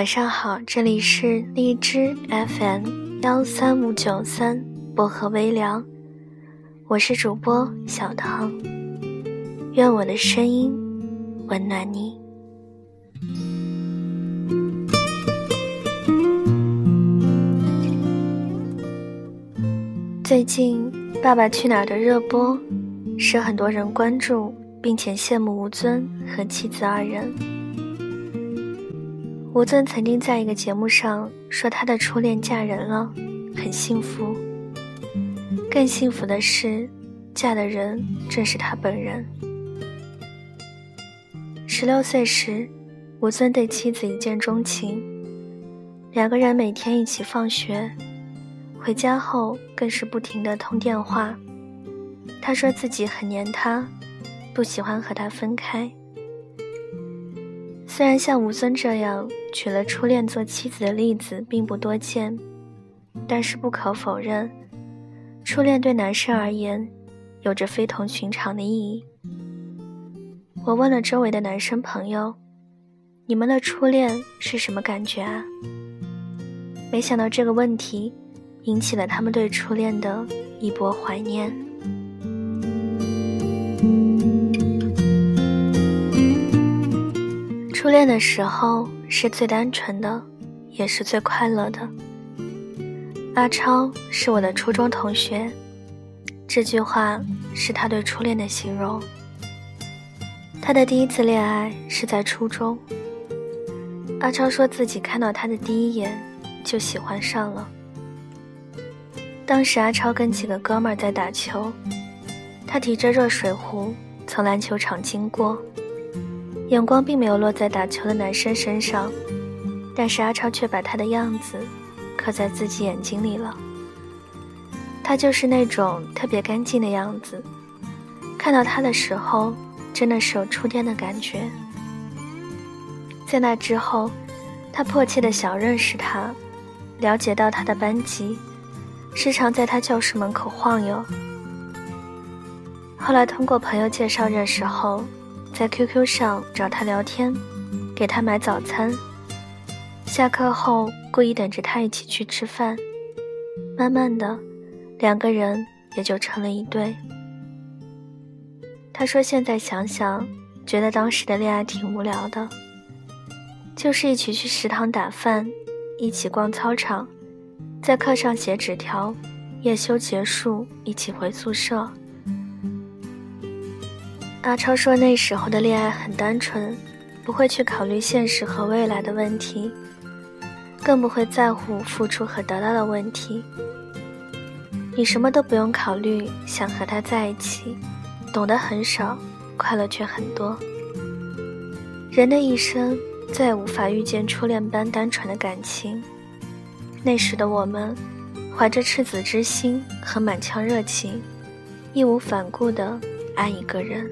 晚上好，这里是荔枝 FM 幺三五九三薄荷微凉，我是主播小唐，愿我的声音温暖你。最近《爸爸去哪儿》的热播，使很多人关注，并且羡慕吴尊和妻子二人。吴尊曾经在一个节目上说，他的初恋嫁人了，很幸福。更幸福的是，嫁的人正是他本人。十六岁时，吴尊对妻子一见钟情，两个人每天一起放学，回家后更是不停的通电话。他说自己很黏他，不喜欢和他分开。虽然像吴尊这样娶了初恋做妻子的例子并不多见，但是不可否认，初恋对男生而言有着非同寻常的意义。我问了周围的男生朋友：“你们的初恋是什么感觉啊？”没想到这个问题引起了他们对初恋的一波怀念。初恋的时候是最单纯的，也是最快乐的。阿超是我的初中同学，这句话是他对初恋的形容。他的第一次恋爱是在初中。阿超说自己看到他的第一眼就喜欢上了。当时阿超跟几个哥们儿在打球，他提着热水壶从篮球场经过。眼光并没有落在打球的男生身上，但是阿超却把他的样子刻在自己眼睛里了。他就是那种特别干净的样子，看到他的时候，真的是有触电的感觉。在那之后，他迫切的想认识他，了解到他的班级，时常在他教室门口晃悠。后来通过朋友介绍认识后。在 QQ 上找他聊天，给他买早餐。下课后故意等着他一起去吃饭。慢慢的，两个人也就成了一对。他说现在想想，觉得当时的恋爱挺无聊的，就是一起去食堂打饭，一起逛操场，在课上写纸条，夜修结束一起回宿舍。阿超说：“那时候的恋爱很单纯，不会去考虑现实和未来的问题，更不会在乎付出和得到的问题。你什么都不用考虑，想和他在一起，懂得很少，快乐却很多。人的一生再也无法遇见初恋般单纯的感情。那时的我们，怀着赤子之心和满腔热情，义无反顾地爱一个人。”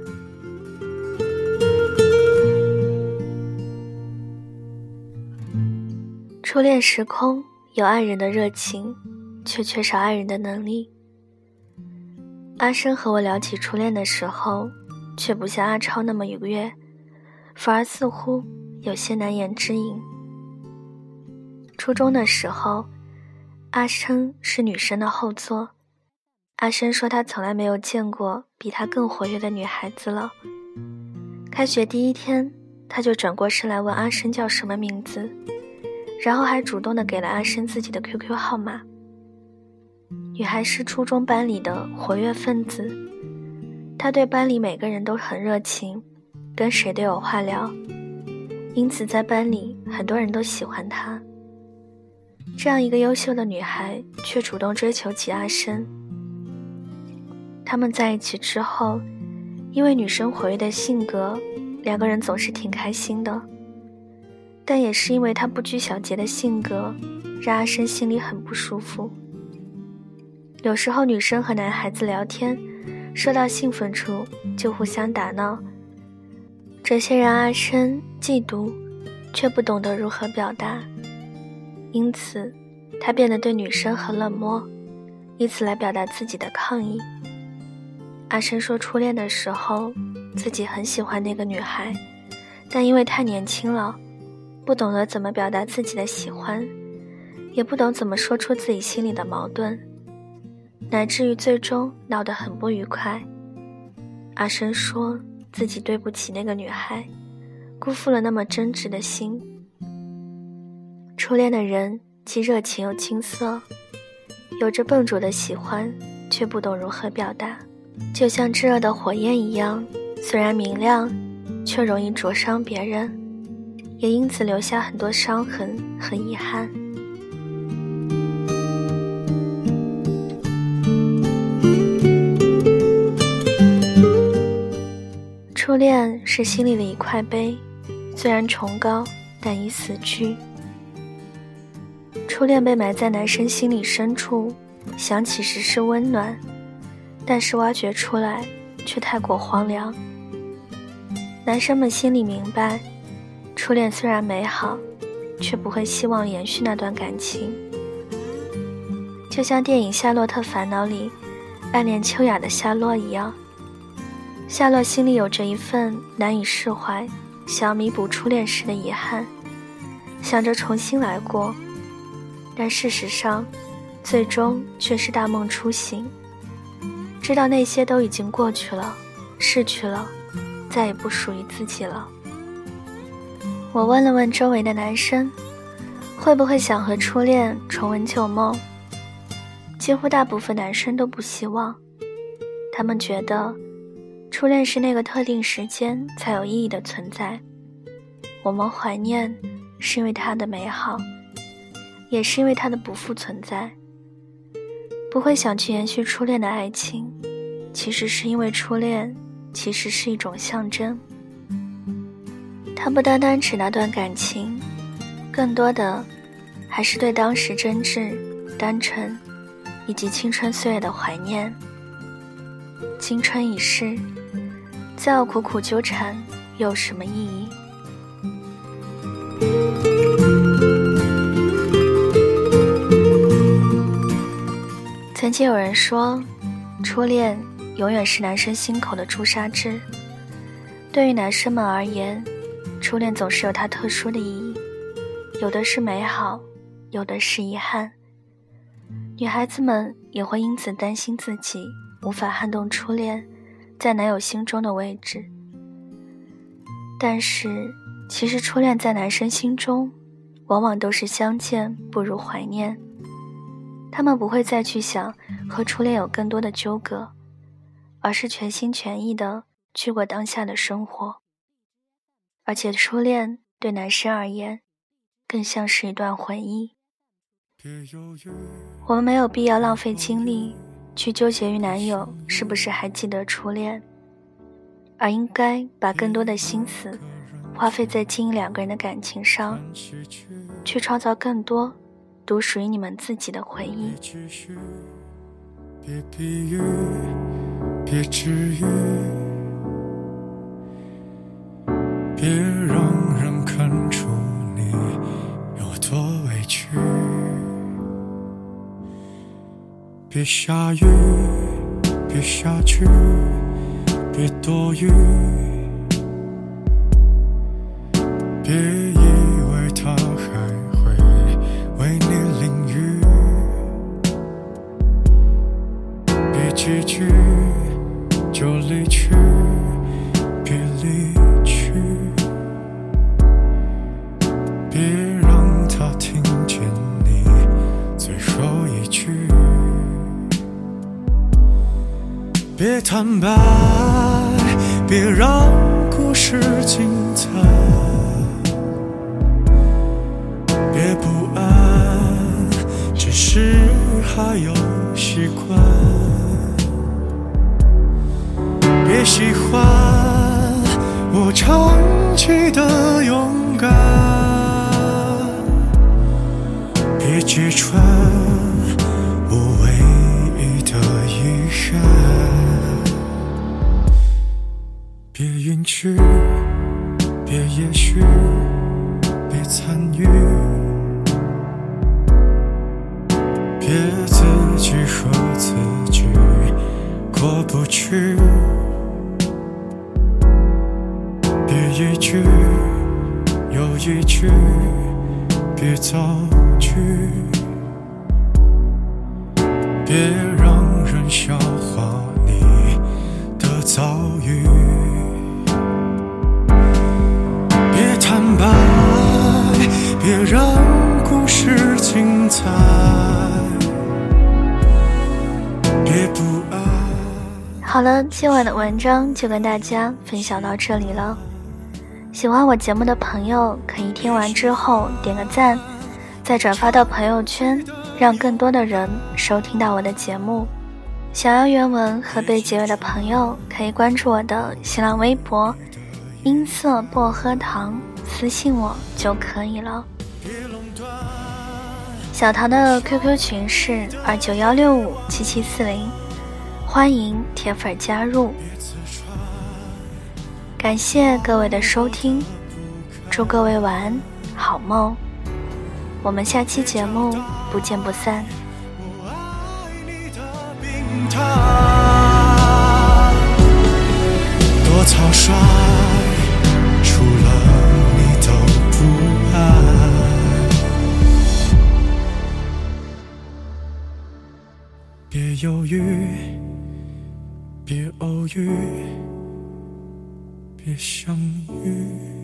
初恋时空有爱人的热情，却缺少爱人的能力。阿生和我聊起初恋的时候，却不像阿超那么愉悦，反而似乎有些难言之隐。初中的时候，阿生是女生的后座，阿深说他从来没有见过比他更活跃的女孩子了。开学第一天，他就转过身来问阿深叫什么名字。然后还主动的给了阿深自己的 QQ 号码。女孩是初中班里的活跃分子，她对班里每个人都很热情，跟谁都有话聊，因此在班里很多人都喜欢她。这样一个优秀的女孩，却主动追求起阿深。他们在一起之后，因为女生活跃的性格，两个人总是挺开心的。但也是因为他不拘小节的性格，让阿生心里很不舒服。有时候女生和男孩子聊天，说到兴奋处就互相打闹，这些让阿生嫉妒，却不懂得如何表达，因此他变得对女生很冷漠，以此来表达自己的抗议。阿生说，初恋的时候自己很喜欢那个女孩，但因为太年轻了。不懂得怎么表达自己的喜欢，也不懂怎么说出自己心里的矛盾，乃至于最终闹得很不愉快。阿生说自己对不起那个女孩，辜负了那么真挚的心。初恋的人既热情又青涩，有着笨拙的喜欢，却不懂如何表达，就像炙热的火焰一样，虽然明亮，却容易灼伤别人，也因此留下很多伤痕和遗憾。初恋是心里的一块碑，虽然崇高，但已死去。初恋被埋在男生心里深处，想起时是温暖，但是挖掘出来却太过荒凉。男生们心里明白，初恋虽然美好，却不会希望延续那段感情。就像电影《夏洛特烦恼》里暗恋秋雅的夏洛一样。夏洛心里有着一份难以释怀，想要弥补初恋时的遗憾，想着重新来过，但事实上，最终却是大梦初醒，知道那些都已经过去了，逝去了，再也不属于自己了。我问了问周围的男生，会不会想和初恋重温旧梦？几乎大部分男生都不希望，他们觉得。初恋是那个特定时间才有意义的存在，我们怀念，是因为它的美好，也是因为它的不复存在。不会想去延续初恋的爱情，其实是因为初恋其实是一种象征，它不单单指那段感情，更多的还是对当时真挚、单纯，以及青春岁月的怀念。青春已逝。再要苦苦纠缠，又有什么意义？曾经有人说，初恋永远是男生心口的朱砂痣。对于男生们而言，初恋总是有它特殊的意义，有的是美好，有的是遗憾。女孩子们也会因此担心自己无法撼动初恋。在男友心中的位置，但是其实初恋在男生心中，往往都是相见不如怀念。他们不会再去想和初恋有更多的纠葛，而是全心全意的去过当下的生活。而且初恋对男生而言，更像是一段回忆。我们没有必要浪费精力。去纠结于男友是不是还记得初恋，而应该把更多的心思花费在经营两个人的感情上，去创造更多独属于你们自己的回忆。别比喻，别治愈，别让人看出你有多委屈。别下雨，别下去，别多余，别坦白，别让故事精彩，别不安，只是还有习惯。别喜欢我长期的勇敢，别揭穿别允许，别也许，别参与，别自己和自己过不去，别一句又一句。别造句，别让人笑话你的遭遇，好了，今晚的文章就跟大家分享到这里了。喜欢我节目的朋友，可以听完之后点个赞，再转发到朋友圈，让更多的人收听到我的节目。想要原文和被结尾的朋友，可以关注我的新浪微博“音色薄荷糖”，私信我就可以了。小唐的 QQ 群是二九幺六五七七四零，欢迎铁粉加入。感谢各位的收听，祝各位晚安，好梦。我们下期节目不见不散。我爱你的病态犹豫，别偶遇。别相遇。